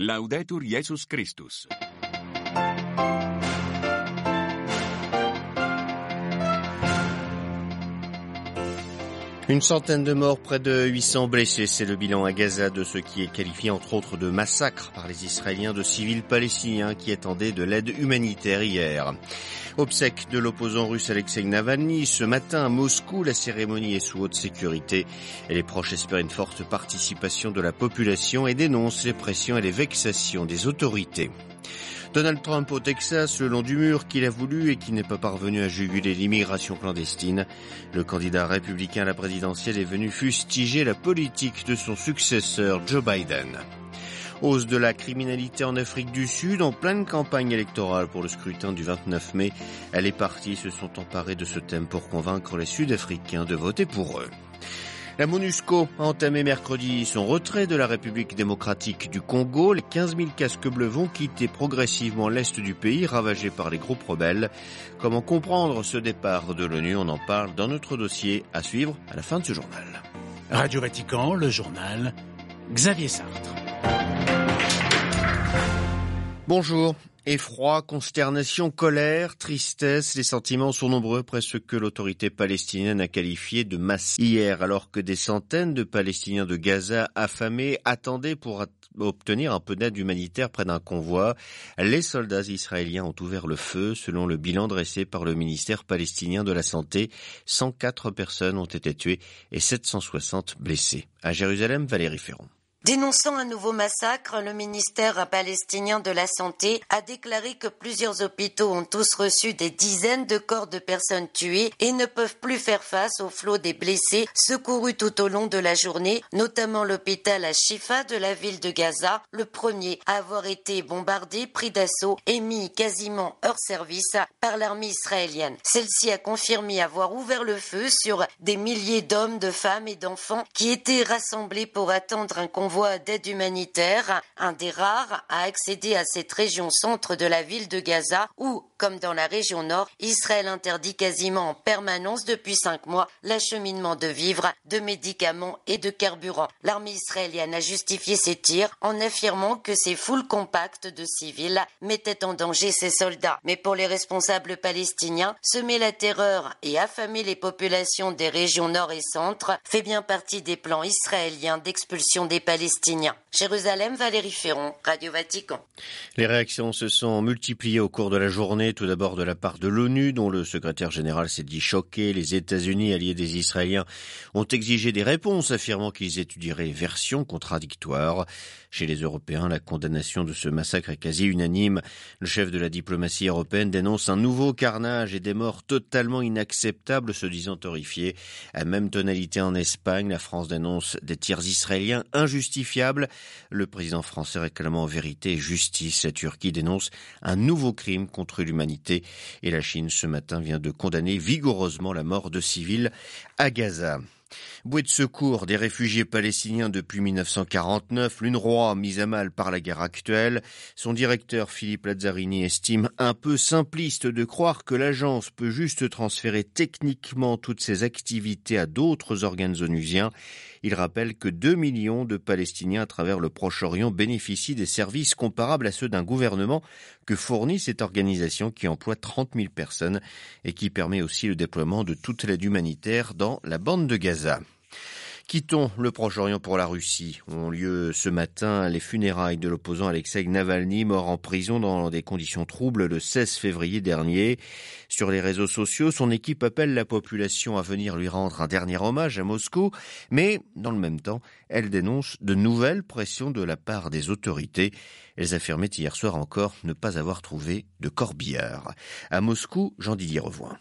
Laudetur Jesus Christus. Une centaine de morts, près de 800 blessés, c'est le bilan à Gaza de ce qui est qualifié entre autres de massacre par les Israéliens de civils palestiniens qui attendaient de l'aide humanitaire hier. Obsèque de l'opposant russe Alexei Navalny, ce matin à Moscou, la cérémonie est sous haute sécurité et les proches espèrent une forte participation de la population et dénoncent les pressions et les vexations des autorités. Donald Trump au Texas, le long du mur qu'il a voulu et qui n'est pas parvenu à juguler l'immigration clandestine. Le candidat républicain à la présidentielle est venu fustiger la politique de son successeur Joe Biden. Hausse de la criminalité en Afrique du Sud en pleine campagne électorale pour le scrutin du 29 mai. Les partis se sont emparés de ce thème pour convaincre les Sud-Africains de voter pour eux. La MONUSCO a entamé mercredi son retrait de la République démocratique du Congo. Les 15 000 casques bleus vont quitter progressivement l'est du pays ravagé par les groupes rebelles. Comment comprendre ce départ de l'ONU? On en parle dans notre dossier à suivre à la fin de ce journal. Radio Vatican, le journal Xavier Sartre. Bonjour. Effroi, consternation, colère, tristesse, les sentiments sont nombreux après ce que l'autorité palestinienne a qualifié de masse. Hier, alors que des centaines de Palestiniens de Gaza affamés attendaient pour obtenir un peu d'aide humanitaire près d'un convoi, les soldats israéliens ont ouvert le feu. Selon le bilan dressé par le ministère palestinien de la Santé, 104 personnes ont été tuées et 760 blessées. À Jérusalem, Valérie Ferron. Dénonçant un nouveau massacre, le ministère palestinien de la Santé a déclaré que plusieurs hôpitaux ont tous reçu des dizaines de corps de personnes tuées et ne peuvent plus faire face au flot des blessés secourus tout au long de la journée, notamment l'hôpital à Shifa de la ville de Gaza, le premier à avoir été bombardé, pris d'assaut et mis quasiment hors service par l'armée israélienne. Celle-ci a confirmé avoir ouvert le feu sur des milliers d'hommes, de femmes et d'enfants qui étaient rassemblés pour attendre un convoi d'aide humanitaire, un des rares à accéder à cette région centre de la ville de Gaza où, comme dans la région nord, Israël interdit quasiment en permanence depuis cinq mois l'acheminement de vivres, de médicaments et de carburant. L'armée israélienne a justifié ces tirs en affirmant que ces foules compactes de civils mettaient en danger ses soldats. Mais pour les responsables palestiniens, semer la terreur et affamer les populations des régions nord et centre fait bien partie des plans israéliens d'expulsion des Palestiniens Jérusalem, Valérie Ferron, Radio Vatican. Les réactions se sont multipliées au cours de la journée, tout d'abord de la part de l'ONU, dont le secrétaire général s'est dit choqué. Les États-Unis, alliés des Israéliens, ont exigé des réponses, affirmant qu'ils étudieraient versions contradictoires. Chez les Européens, la condamnation de ce massacre est quasi unanime. Le chef de la diplomatie européenne dénonce un nouveau carnage et des morts totalement inacceptables, se disant horrifiés. À même tonalité en Espagne, la France dénonce des tirs israéliens Le président français réclamant vérité et justice. La Turquie dénonce un nouveau crime contre l'humanité et la Chine ce matin vient de condamner vigoureusement la mort de civils à Gaza. Bouée de secours des réfugiés palestiniens depuis 1949, l'UNRWA mise à mal par la guerre actuelle, son directeur Philippe Lazzarini estime un peu simpliste de croire que l'agence peut juste transférer techniquement toutes ses activités à d'autres organes onusiens. Il rappelle que 2 millions de Palestiniens à travers le Proche-Orient bénéficient des services comparables à ceux d'un gouvernement que fournit cette organisation qui emploie 30 000 personnes et qui permet aussi le déploiement de toute l'aide humanitaire dans la bande de Gaza. Quittons le Proche-Orient pour la Russie. Ont lieu ce matin les funérailles de l'opposant Alexei Navalny, mort en prison dans des conditions troubles le 16 février dernier. Sur les réseaux sociaux, son équipe appelle la population à venir lui rendre un dernier hommage à Moscou, mais dans le même temps, elle dénonce de nouvelles pressions de la part des autorités. Elles affirmaient hier soir encore ne pas avoir trouvé de corbillard. À Moscou, Jean-Didier Revoin.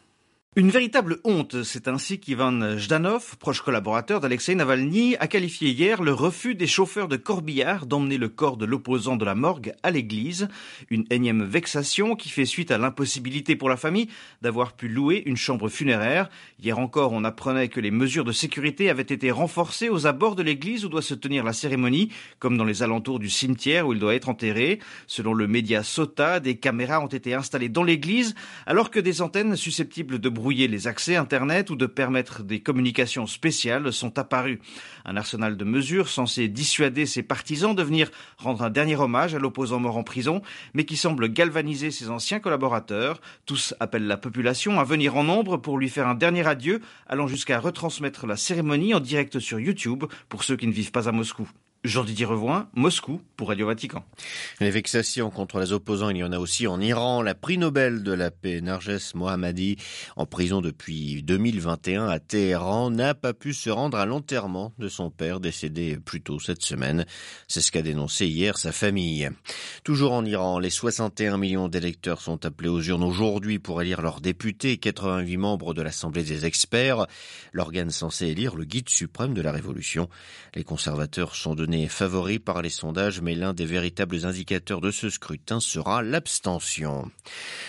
Une véritable honte, c'est ainsi qu'Ivan Jdanov, proche collaborateur d'Alexei Navalny, a qualifié hier le refus des chauffeurs de corbillard d'emmener le corps de l'opposant de la morgue à l'église. Une énième vexation qui fait suite à l'impossibilité pour la famille d'avoir pu louer une chambre funéraire. Hier encore, on apprenait que les mesures de sécurité avaient été renforcées aux abords de l'église où doit se tenir la cérémonie, comme dans les alentours du cimetière où il doit être enterré. Selon le média Sota, des caméras ont été installées dans l'église, alors que des antennes susceptibles de brouiller les accès Internet ou de permettre des communications spéciales sont apparus. Un arsenal de mesures censé dissuader ses partisans de venir rendre un dernier hommage à l'opposant mort en prison, mais qui semble galvaniser ses anciens collaborateurs. Tous appellent la population à venir en nombre pour lui faire un dernier adieu, allant jusqu'à retransmettre la cérémonie en direct sur YouTube pour ceux qui ne vivent pas à Moscou. Jean-Didier Revoin, Moscou, pour Radio Vatican. Les vexations contre les opposants, il y en a aussi en Iran. La prix Nobel de la paix, Narges Mohammadi, en prison depuis 2021 à Téhéran, n'a pas pu se rendre à l'enterrement de son père, décédé plus tôt cette semaine. C'est ce qu'a dénoncé hier sa famille. Toujours en Iran, les 61 millions d'électeurs sont appelés aux urnes aujourd'hui pour élire leurs députés, 88 membres de l'Assemblée des experts, l'organe censé élire le guide suprême de la révolution. Les conservateurs sont donnés favori par les sondages, mais l'un des véritables indicateurs de ce scrutin sera l'abstention.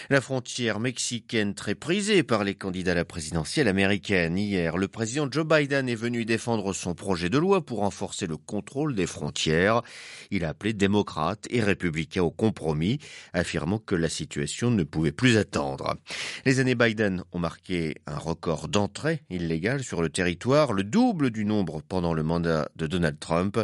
La frontière mexicaine très prisée par les candidats à la présidentielle américaine. Hier, le président Joe Biden est venu défendre son projet de loi pour renforcer le contrôle des frontières. Il a appelé démocrates et républicains au compromis, affirmant que la situation ne pouvait plus attendre. Les années Biden ont marqué un record d'entrée illégale sur le territoire, le double du nombre pendant le mandat de Donald Trump.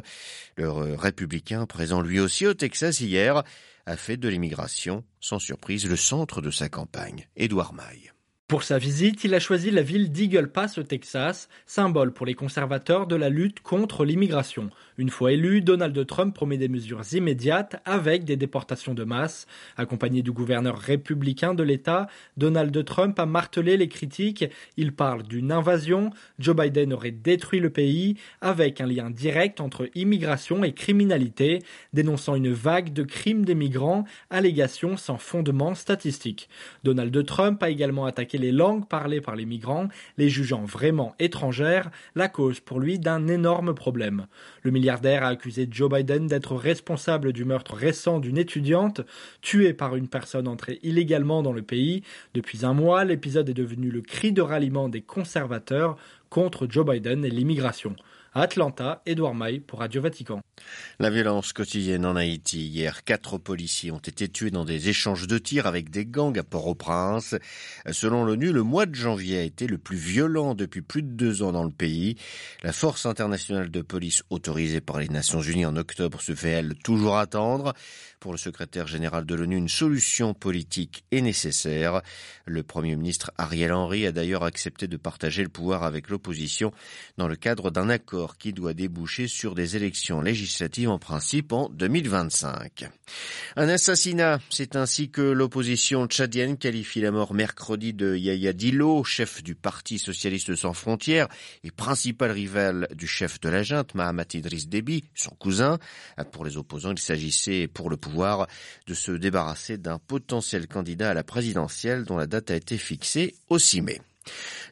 Le républicain, présent lui aussi au Texas hier, a fait de l'immigration, sans surprise, le centre de sa campagne. Édouard Maille. Pour sa visite, il a choisi la ville d'Eagle Pass au Texas, symbole pour les conservateurs de la lutte contre l'immigration. Une fois élu, Donald Trump promet des mesures immédiates avec des déportations de masse. Accompagné du gouverneur républicain de l'État, Donald Trump a martelé les critiques. Il parle d'une invasion. Joe Biden aurait détruit le pays avec un lien direct entre immigration et criminalité, dénonçant une vague de crimes des migrants, allégations sans fondement statistique. Donald Trump a également attaqué les langues parlées par les migrants, les jugeant vraiment étrangères, la cause pour lui d'un énorme problème. Le milliardaire a accusé Joe Biden d'être responsable du meurtre récent d'une étudiante tuée par une personne entrée illégalement dans le pays. Depuis un mois, l'épisode est devenu le cri de ralliement des conservateurs contre Joe Biden et l'immigration. Atlanta, Edouard Maille pour Radio Vatican. La violence quotidienne en Haïti. Hier, quatre policiers ont été tués dans des échanges de tirs avec des gangs à Port-au-Prince. Selon l'ONU, le mois de janvier a été le plus violent depuis plus de deux ans dans le pays. La force internationale de police autorisée par les Nations Unies en octobre se fait, elle, toujours attendre. Pour le secrétaire général de l'ONU, une solution politique est nécessaire. Le premier ministre Ariel Henry a d'ailleurs accepté de partager le pouvoir avec l'opposition dans le cadre d'un accord qui doit déboucher sur des élections législatives en principe en 2025. Un assassinat, c'est ainsi que l'opposition tchadienne qualifie la mort mercredi de Yaya Dilo, chef du Parti socialiste sans frontières et principal rival du chef de la junte, Mahamat Idriss Déby, son cousin. Pour les opposants, il s'agissait pour le pouvoir de se débarrasser d'un potentiel candidat à la présidentielle dont la date a été fixée au 6 mai.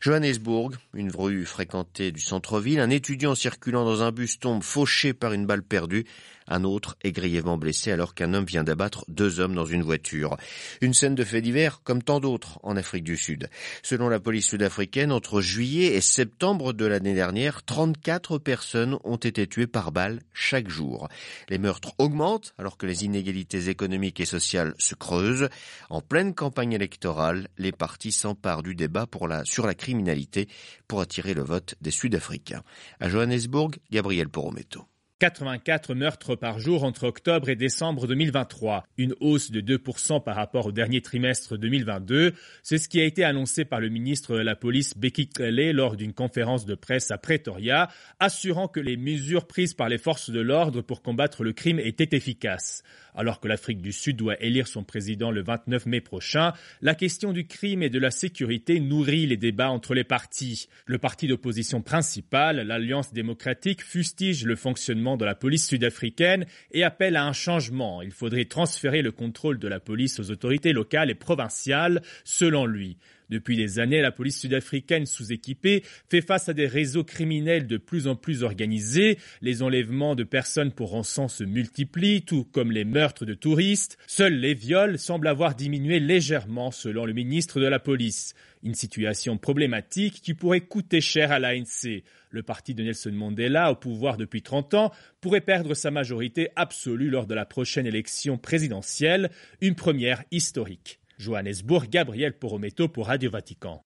Johannesburg, une rue fréquentée du centre-ville, un étudiant circulant dans un bus tombe fauché par une balle perdue. Un autre est grièvement blessé alors qu'un homme vient d'abattre deux hommes dans une voiture. Une scène de fait divers comme tant d'autres en Afrique du Sud. Selon la police sud-africaine, entre juillet et septembre de l'année dernière, 34 personnes ont été tuées par balle chaque jour. Les meurtres augmentent alors que les inégalités économiques et sociales se creusent. En pleine campagne électorale, les partis s'emparent du débat sur la criminalité pour attirer le vote des Sud-Africains. À Johannesburg, Gabriel Porometo. 84 meurtres par jour entre octobre et décembre 2023, une hausse de 2% par rapport au dernier trimestre 2022. C'est ce qui a été annoncé par le ministre de la Police Becky Kelly lors d'une conférence de presse à Pretoria, assurant que les mesures prises par les forces de l'ordre pour combattre le crime étaient efficaces. Alors que l'Afrique du Sud doit élire son président le 29 mai prochain, la question du crime et de la sécurité nourrit les débats entre les partis. Le parti d'opposition principal, l'Alliance démocratique, fustige le fonctionnement de la police sud-africaine et appelle à un changement. Il faudrait transférer le contrôle de la police aux autorités locales et provinciales, selon lui. Depuis des années, la police sud-africaine sous-équipée fait face à des réseaux criminels de plus en plus organisés. Les enlèvements de personnes pour rançon se multiplient, tout comme les meurtres de touristes. Seuls les viols semblent avoir diminué légèrement, selon le ministre de la police. Une situation problématique qui pourrait coûter cher à l'ANC. Le parti de Nelson Mandela, au pouvoir depuis 30 ans, pourrait perdre sa majorité absolue lors de la prochaine élection présidentielle, une première historique. Johannesburg, Gabriel Porometo pour Radio Vatican.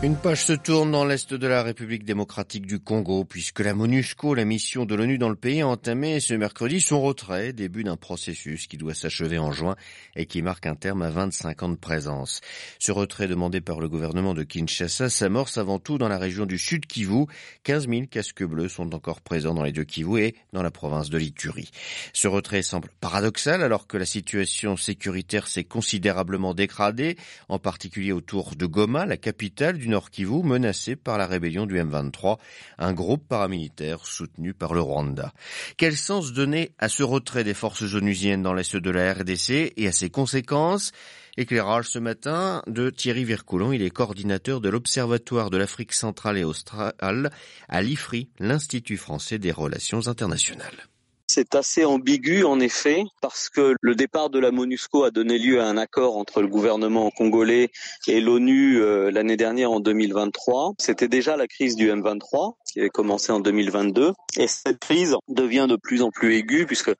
Une page se tourne dans l'est de la République démocratique du Congo puisque la MONUSCO, la mission de l'ONU dans le pays, a entamé ce mercredi son retrait, début d'un processus qui doit s'achever en juin et qui marque un terme à 25 ans de présence. Ce retrait demandé par le gouvernement de Kinshasa s'amorce avant tout dans la région du Sud Kivu. 15 000 casques bleus sont encore présents dans les deux Kivu et dans la province de l'Ituri. Ce retrait semble paradoxal alors que la situation sécuritaire s'est considérablement dégradée, en particulier autour de Goma, la capitale du Nord Kivu menacé par la rébellion du M23, un groupe paramilitaire soutenu par le Rwanda. Quel sens donner à ce retrait des forces onusiennes dans l'est de la RDC et à ses conséquences? Éclairage ce matin de Thierry Vircoulon, il est coordinateur de l'Observatoire de l'Afrique centrale et australe à l'IFRI, l'Institut français des relations internationales. C'est assez ambigu en effet parce que le départ de la MONUSCO a donné lieu à un accord entre le gouvernement congolais et l'ONU euh, l'année dernière en 2023. C'était déjà la crise du M23 qui avait commencé en 2022 et cette crise devient de plus en plus aiguë puisque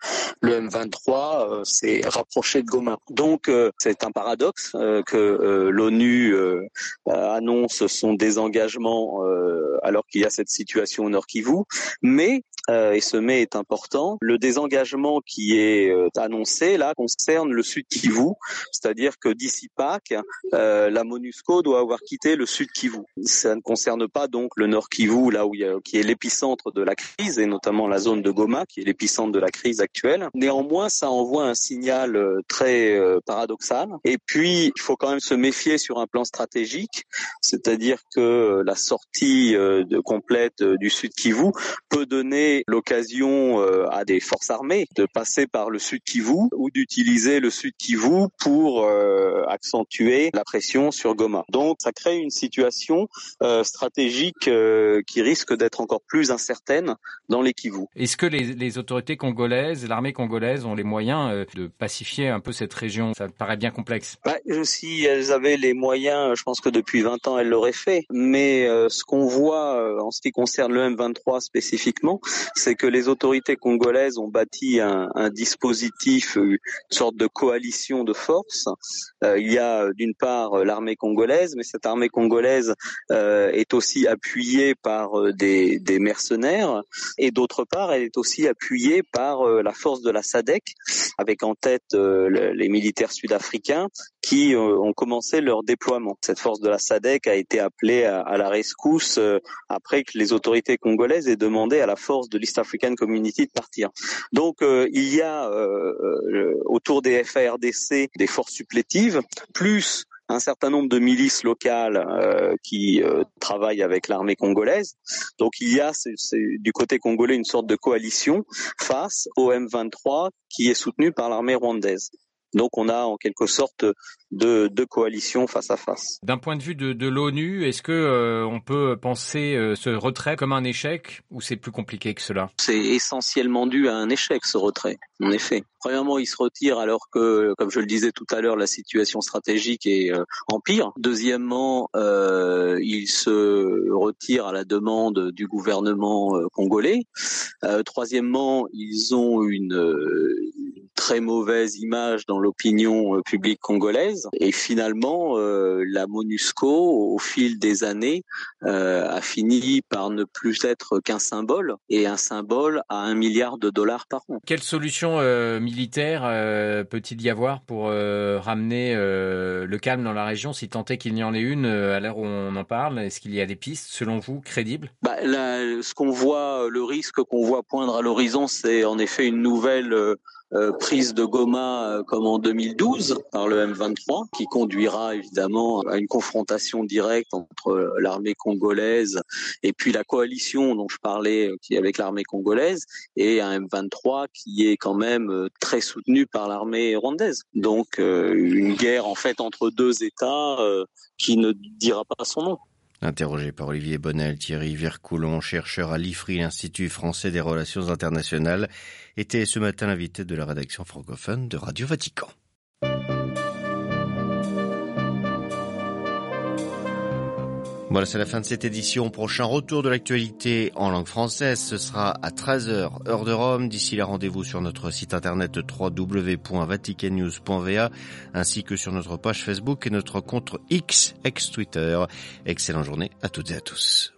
le M23 euh, s'est rapproché de Goma. Donc euh, c'est un paradoxe que l'ONU annonce son désengagement alors qu'il y a cette situation au Nord Kivu, mais et ce mais est important, le désengagement qui est euh, annoncé là concerne le Sud Kivu, c'est-à-dire que d'ici Pâques, euh, la MONUSCO doit avoir quitté le Sud Kivu. Ça ne concerne pas donc le Nord Kivu, là où il y a, qui est l'épicentre de la crise et notamment la zone de Goma, qui est l'épicentre de la crise actuelle. Néanmoins, ça envoie un signal euh, très paradoxal. Et puis, il faut quand même se méfier sur un plan stratégique, c'est-à-dire que la sortie complète du Sud Kivu peut donner l'occasion à des forces armées de passer par le Sud Kivu ou d'utiliser le Sud Kivu pour euh, accentuer la pression sur Goma. Donc ça crée une situation euh, stratégique euh, qui risque d'être encore plus incertaine dans les Kivu. Est-ce que les, les, autorités congolaises, l'armée congolaise ont les moyens de pacifier un peu cette région? Ça paraît bien complexe. Bah, si elles avaient les moyens, je pense que depuis 20 ans elles l'auraient fait. Mais ce qu'on voit en ce qui concerne le M23 spécifiquement, c'est que les autorités congolaises ont bâti un, un, dispositif, euh, une sorte de coalition de forces. Euh, il y a euh, d'une part l'armée congolaise, mais cette armée congolaise est aussi appuyée par des, des, mercenaires, et d'autre part, elle est aussi appuyée par la force de la SADEC, avec en tête les militaires sud-africains qui ont commencé leur déploiement. Cette force de la SADEC a été appelée à, à la rescousse après que les autorités congolaises aient demandé à la force de l'East African Community de partir. Donc euh, il y a euh, euh, autour des FARDC des forces supplétives, plus un certain nombre de milices locales qui travaillent avec l'armée congolaise. Donc il y a du côté congolais une sorte de coalition face au M23 qui est soutenu par l'armée rwandaise. Donc on a en quelque sorte de, de coalitions face à face. D'un point de vue de, de l'ONU, est-ce que euh, on peut penser euh, ce retrait comme un échec ou c'est plus compliqué que cela? C'est essentiellement dû à un échec ce retrait, en effet. Premièrement, il se retire alors que, comme je le disais tout à l'heure, la situation stratégique est euh, en pire. Deuxièmement, euh, il se retire à la demande du gouvernement congolais. troisièmement, ils ont une, très mauvaise image dans l'opinion publique congolaise et finalement, euh, la MONUSCO, au fil des années, euh, a fini par ne plus être qu'un symbole, et un symbole à un milliard de dollars par an. Quelle solution euh, militaire peut-il y avoir pour ramener le calme dans la région, si tant est qu'il y en ait une à l'heure où on en parle? Est-ce qu'il y a des pistes, selon vous, crédibles? Bah, Ce qu'on voit, le risque qu'on voit poindre à l'horizon, c'est en effet une nouvelle euh, prise de Goma euh, comme en 2012 par le M23, qui conduira évidemment à une confrontation directe entre euh, l'armée congolaise et puis la coalition dont je parlais, qui avec l'armée congolaise, et un M23 qui est quand même très soutenu par l'armée rwandaise. Donc une guerre en fait entre deux États qui ne dira pas son nom. Interrogé par Olivier Bonnel, Thierry Vercoulon, chercheur à l'IFRI, l'Institut français des relations internationales, était ce matin l'invité de la rédaction francophone de Radio Vatican. Voilà, c'est la fin de cette édition. Prochain retour de l'actualité en langue française, ce sera à 13h, heure de Rome. D'ici là, rendez-vous sur notre site internet www.vaticannews.va ainsi que sur notre page Facebook et notre compte X, ex-Twitter. Excellente journée à toutes et à tous.